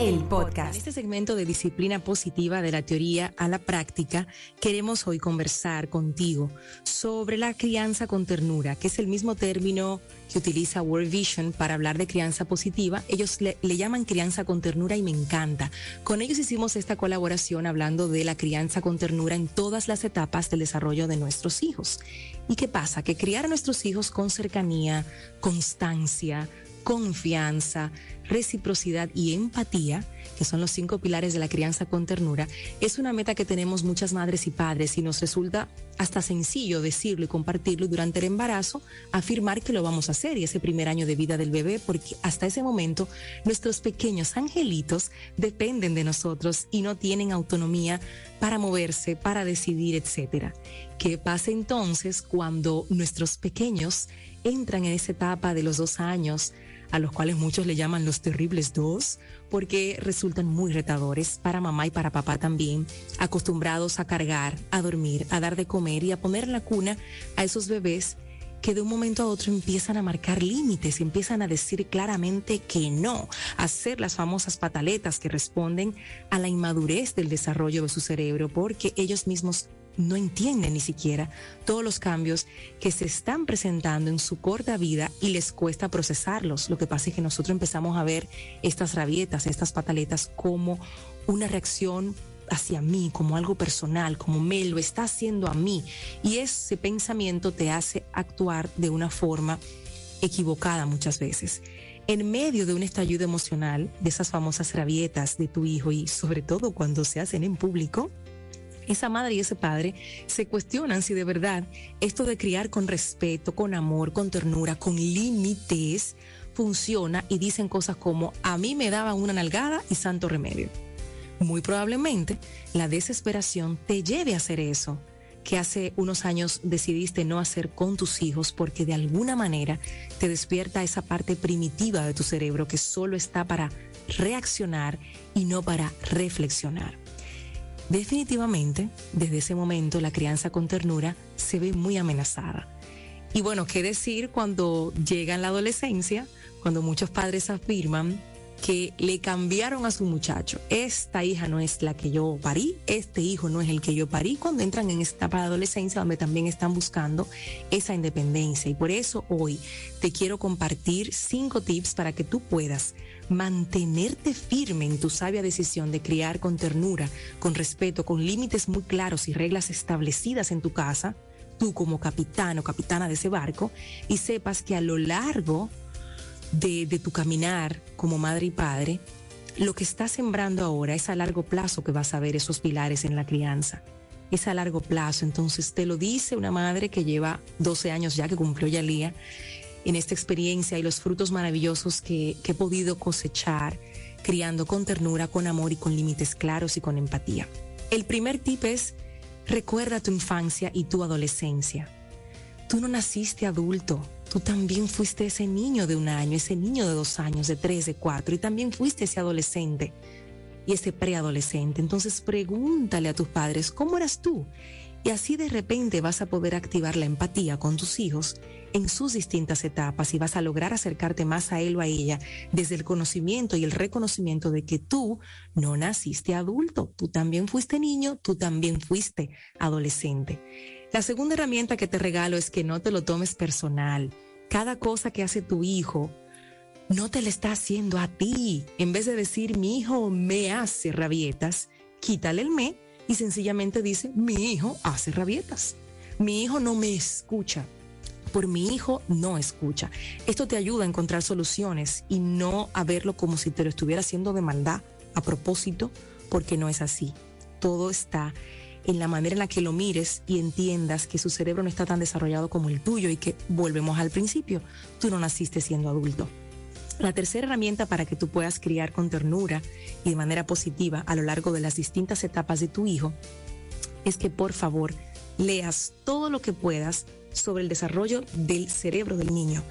el podcast. En este segmento de disciplina positiva de la teoría a la práctica, queremos hoy conversar contigo sobre la crianza con ternura, que es el mismo término que utiliza World Vision para hablar de crianza positiva. Ellos le, llaman crianza con ternura y me encanta. Con ellos hicimos esta colaboración hablando de la crianza con ternura en todas las etapas del desarrollo de nuestros hijos. ¿Y qué pasa? Que criar a nuestros hijos con cercanía, constancia, confianza, reciprocidad y empatía, que son los cinco pilares de la crianza con ternura, es una meta que tenemos muchas madres y padres y nos resulta hasta sencillo decirlo y compartirlo durante el embarazo, afirmar que lo vamos a hacer y ese primer año de vida del bebé, porque hasta ese momento nuestros pequeños angelitos dependen de nosotros y no tienen autonomía para moverse, para decidir, etcétera. ¿Qué pasa entonces cuando nuestros pequeños entran en esa etapa de los dos años? A los cuales muchos le llaman los terribles dos, porque resultan muy retadores para mamá y para papá también, acostumbrados a cargar, a dormir, a dar de comer y a poner en la cuna a esos bebés que de un momento a otro empiezan a marcar límites, empiezan a decir claramente que no, a hacer las famosas pataletas que responden a la inmadurez del desarrollo de su cerebro, porque ellos mismos no entienden ni siquiera todos los cambios que se están presentando en su corta vida y les cuesta procesarlos. Lo que pasa es que nosotros empezamos a ver estas rabietas, estas pataletas como una reacción hacia mí, como algo personal, como me lo está haciendo a mí. Y ese pensamiento te hace actuar de una forma equivocada muchas veces. En medio de un estallido emocional, de esas famosas rabietas de tu hijo y sobre todo cuando se hacen en público, esa madre y ese padre se cuestionan si de verdad esto de criar con respeto, con amor, con ternura, con límites, funciona y dicen cosas como a mí me daban una nalgada y santo remedio. Muy probablemente la desesperación te lleve a hacer eso que hace unos años decidiste no hacer con tus hijos porque de alguna manera te despierta esa parte primitiva de tu cerebro que solo está para reaccionar y no para reflexionar. Definitivamente, desde ese momento la crianza con ternura se ve muy amenazada. Y bueno, ¿qué decir cuando llega la adolescencia, cuando muchos padres afirman que le cambiaron a su muchacho. Esta hija no es la que yo parí, este hijo no es el que yo parí, cuando entran en esta de adolescencia donde también están buscando esa independencia. Y por eso hoy te quiero compartir cinco tips para que tú puedas mantenerte firme en tu sabia decisión de criar con ternura, con respeto, con límites muy claros y reglas establecidas en tu casa, tú como capitán o capitana de ese barco, y sepas que a lo largo tu caminar como madre y padre, lo que estás sembrando ahora es a largo plazo que vas a ver esos pilares en la crianza. Es a largo plazo. Entonces te lo dice una madre que lleva 12 años ya, que cumplió ya día en esta experiencia y los frutos maravillosos que, que he podido cosechar criando con ternura, con amor y con límites claros y con empatía. El primer tip es, recuerda tu infancia y tu adolescencia. Tú no naciste adulto, tú también fuiste ese niño de un año, ese niño de dos años, de tres, de cuatro, y también fuiste ese adolescente y ese preadolescente. Entonces pregúntale a tus padres, ¿cómo eras tú? Y así de repente vas a poder activar la empatía con tus hijos en sus distintas etapas y vas a lograr acercarte más a él o a ella desde el conocimiento y el reconocimiento de que tú no naciste adulto, tú también fuiste niño, tú también fuiste adolescente. La segunda herramienta que te regalo es que no te lo tomes personal. Cada cosa que hace tu hijo no te la está haciendo a ti. En vez de decir mi hijo me hace rabietas, quítale el me y sencillamente dice mi hijo hace rabietas. Mi hijo no me escucha. Por mi hijo no escucha. Esto te ayuda a encontrar soluciones y no a verlo como si te lo estuviera haciendo de maldad a propósito, porque no es así. Todo está en la manera en la que lo mires y entiendas que su cerebro no está tan desarrollado como el tuyo y que volvemos al principio, tú no naciste siendo adulto. La tercera herramienta para que tú puedas criar con ternura y de manera positiva a lo largo de las distintas etapas de tu hijo es que por favor leas todo lo que puedas sobre el desarrollo del cerebro del niño.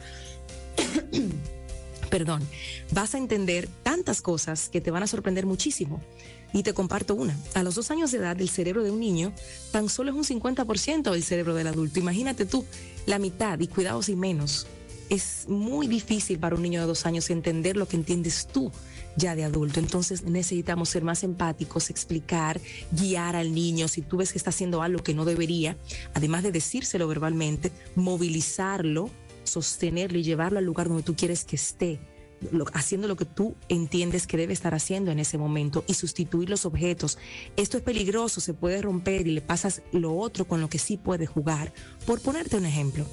Perdón, vas a entender tantas cosas que te van a sorprender muchísimo. Y te comparto una. A los dos años de edad, el cerebro de un niño tan solo es un 50% del cerebro del adulto. Imagínate tú, la mitad y cuidados y menos. Es muy difícil para un niño de dos años entender lo que entiendes tú ya de adulto. Entonces necesitamos ser más empáticos, explicar, guiar al niño. Si tú ves que está haciendo algo que no debería, además de decírselo verbalmente, movilizarlo, sostenerlo y llevarlo al lugar donde tú quieres que esté haciendo lo que tú entiendes que debe estar haciendo en ese momento y sustituir los objetos. Esto es peligroso, se puede romper y le pasas lo otro con lo que sí puede jugar. Por ponerte un ejemplo.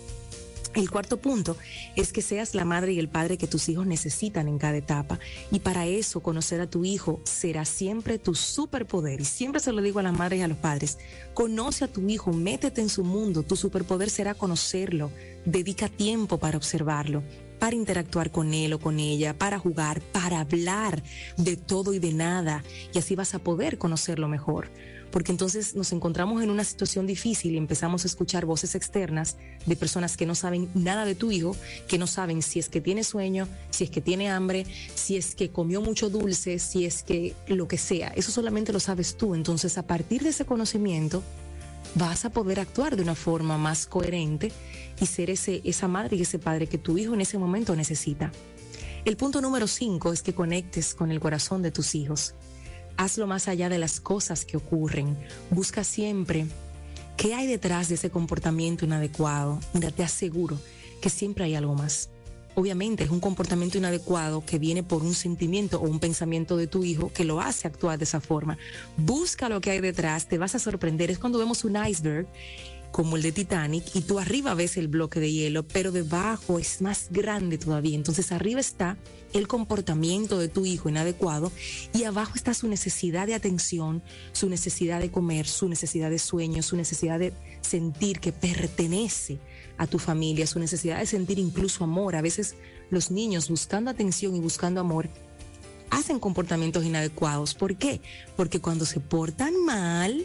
El cuarto punto es que seas la madre y el padre que tus hijos necesitan en cada etapa. Y para eso, conocer a tu hijo será siempre tu superpoder. Y siempre se lo digo a las madres y a los padres. Conoce a tu hijo, métete en su mundo. Tu superpoder será conocerlo. Dedica tiempo para observarlo para interactuar con él o con ella, para jugar, para hablar de todo y de nada. Y así vas a poder conocerlo mejor. Porque entonces nos encontramos en una situación difícil y empezamos a escuchar voces externas de personas que no saben nada de tu hijo, que no saben si es que tiene sueño, si es que tiene hambre, si es que comió mucho dulce, si es que lo que sea. Eso solamente lo sabes tú. Entonces a partir de ese conocimiento vas a poder actuar de una forma más coherente y ser ese, esa madre y ese padre que tu hijo en ese momento necesita. El punto número cinco es que conectes con el corazón de tus hijos. Hazlo más allá de las cosas que ocurren. Busca siempre qué hay detrás de ese comportamiento inadecuado. Mira, te aseguro que siempre hay algo más. Obviamente es un comportamiento inadecuado que viene por un sentimiento o un pensamiento de tu hijo que lo hace actuar de esa forma. Busca lo que hay detrás, te vas a sorprender. Es cuando vemos un iceberg como el de Titanic y tú arriba ves el bloque de hielo, pero debajo es más grande todavía. Entonces arriba está el comportamiento de tu hijo inadecuado y abajo está su necesidad de atención, su necesidad de comer, su necesidad de sueño, su necesidad de sentir que pertenece a tu familia, su necesidad de sentir incluso amor. A veces los niños buscando atención y buscando amor hacen comportamientos inadecuados. ¿Por qué? Porque cuando se portan mal,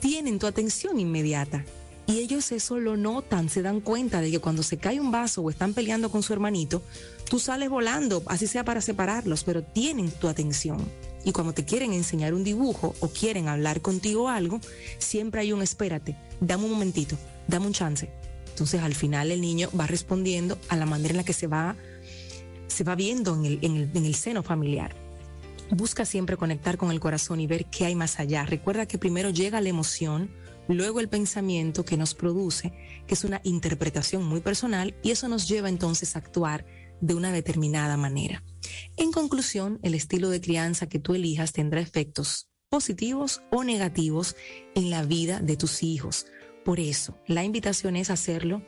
tienen tu atención inmediata. Y ellos eso lo notan, se dan cuenta de que cuando se cae un vaso o están peleando con su hermanito, tú sales volando, así sea para separarlos, pero tienen tu atención. Y cuando te quieren enseñar un dibujo o quieren hablar contigo algo, siempre hay un espérate, dame un momentito, dame un chance. Entonces al final el niño va respondiendo a la manera en la que se va, se va viendo en el, en el, en el seno familiar. Busca siempre conectar con el corazón y ver qué hay más allá. Recuerda que primero llega la emoción, luego el pensamiento que nos produce, que es una interpretación muy personal, y eso nos lleva entonces a actuar de una determinada manera. En conclusión, el estilo de crianza que tú elijas tendrá efectos positivos o negativos en la vida de tus hijos. Por eso, la invitación es hacerlo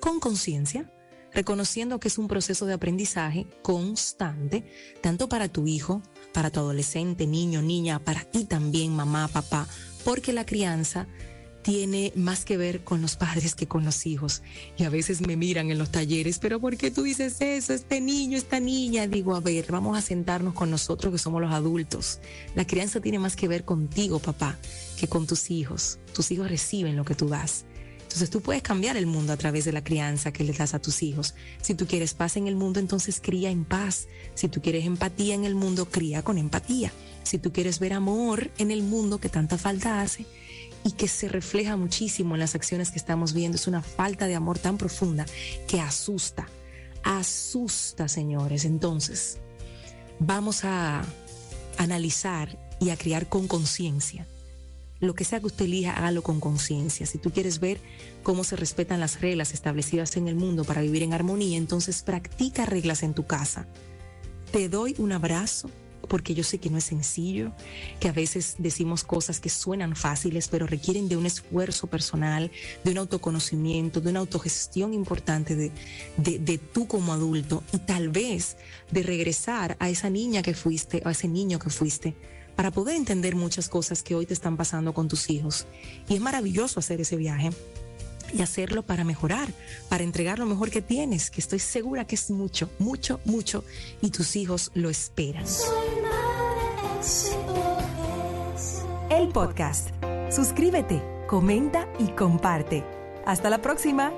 con conciencia, reconociendo que es un proceso de aprendizaje constante, tanto para tu hijo, para tu adolescente, niño, niña, para ti también, mamá, papá, porque la crianza tiene más que ver con los padres que con los hijos. Y a veces me miran en los talleres, pero ¿por qué tú dices eso? Este niño, esta niña. Digo, a ver, vamos a sentarnos con nosotros que somos los adultos. La crianza tiene más que ver contigo, papá, que con tus hijos. Tus hijos reciben lo que tú das. Entonces tú puedes cambiar el mundo a través de la crianza que le das a tus hijos. Si tú quieres paz en el mundo, entonces cría en paz. Si tú quieres empatía en el mundo, cría con empatía. Si tú quieres ver amor en el mundo que tanta falta hace, y que se refleja muchísimo en las acciones que estamos viendo. Es una falta de amor tan profunda que asusta, asusta, señores. Entonces, vamos a analizar y a criar con conciencia. Lo que sea que usted elija, hágalo con conciencia. Si tú quieres ver cómo se respetan las reglas establecidas en el mundo para vivir en armonía, entonces practica reglas en tu casa. Te doy un abrazo porque yo sé que no es sencillo, que a veces decimos cosas que suenan fáciles, pero requieren de un esfuerzo personal, de un autoconocimiento, de una autogestión importante de, de, tú como adulto y tal vez de regresar a esa niña que fuiste, a ese niño que fuiste, para poder entender muchas cosas que hoy te están pasando con tus hijos. Y es maravilloso hacer ese viaje. Y hacerlo para mejorar, para entregar lo mejor que tienes, que estoy segura que es mucho, mucho, mucho y tus hijos lo esperan. El podcast. Suscríbete, comenta y comparte. Hasta la próxima.